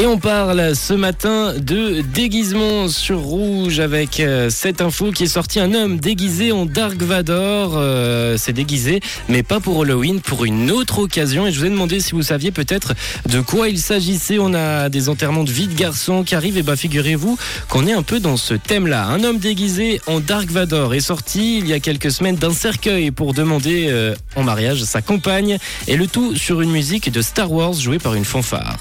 Et on parle ce matin de déguisement sur rouge avec euh, cette info qui est sortie. Un homme déguisé en Dark Vador euh, s'est déguisé, mais pas pour Halloween, pour une autre occasion. Et je vous ai demandé si vous saviez peut-être de quoi il s'agissait. On a des enterrements de vie de garçons qui arrivent. Et bah figurez-vous qu'on est un peu dans ce thème-là. Un homme déguisé en Dark Vador est sorti il y a quelques semaines d'un cercueil pour demander euh, en mariage sa compagne. Et le tout sur une musique de Star Wars jouée par une fanfare.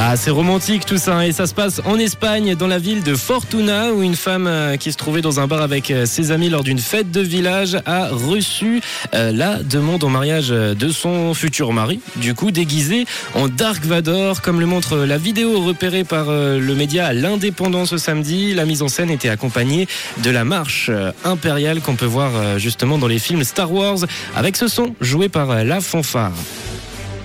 Ah, c'est romantique tout ça, hein. et ça se passe en Espagne, dans la ville de Fortuna, où une femme euh, qui se trouvait dans un bar avec euh, ses amis lors d'une fête de village a reçu euh, la demande en mariage de son futur mari, du coup déguisé en Dark Vador, comme le montre la vidéo repérée par le média L'Indépendant ce samedi. La mise en scène était accompagnée de la marche impériale qu'on peut voir justement dans les films Star Wars, avec ce son joué par la fanfare.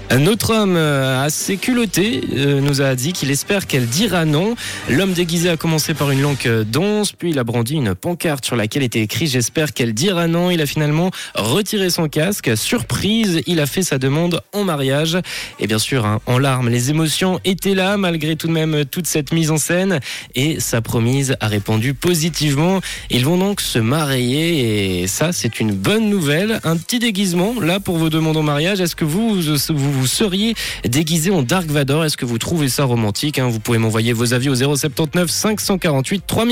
Un autre homme euh, assez culotté euh, nous a dit qu'il espère qu'elle dira non. L'homme déguisé a commencé par une langue d'once, puis il a brandi une pancarte sur laquelle était écrit J'espère qu'elle dira non. Il a finalement retiré son casque. Surprise, il a fait sa demande en mariage. Et bien sûr, hein, en larmes, les émotions étaient là malgré tout de même toute cette mise en scène. Et sa promise a répondu positivement. Ils vont donc se marier et ça, c'est une bonne nouvelle. Un petit déguisement là pour vos demandes en mariage. Est-ce que vous, vous vous seriez déguisé en Dark Vador. Est-ce que vous trouvez ça romantique hein? Vous pouvez m'envoyer vos avis au 079 548 3000.